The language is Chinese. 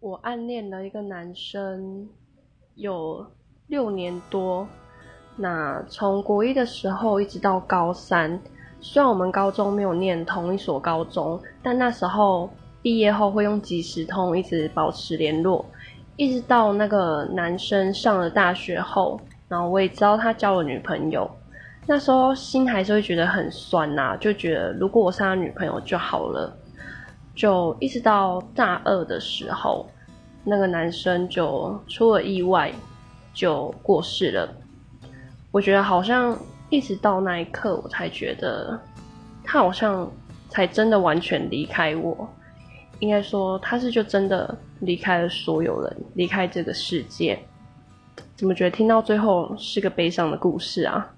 我暗恋了一个男生有六年多，那从国一的时候一直到高三，虽然我们高中没有念同一所高中，但那时候毕业后会用即时通一直保持联络，一直到那个男生上了大学后，然后我也知道他交了女朋友，那时候心还是会觉得很酸呐，就觉得如果我是他女朋友就好了。就一直到大二的时候，那个男生就出了意外，就过世了。我觉得好像一直到那一刻，我才觉得他好像才真的完全离开我。应该说，他是就真的离开了所有人，离开这个世界。怎么觉得听到最后是个悲伤的故事啊？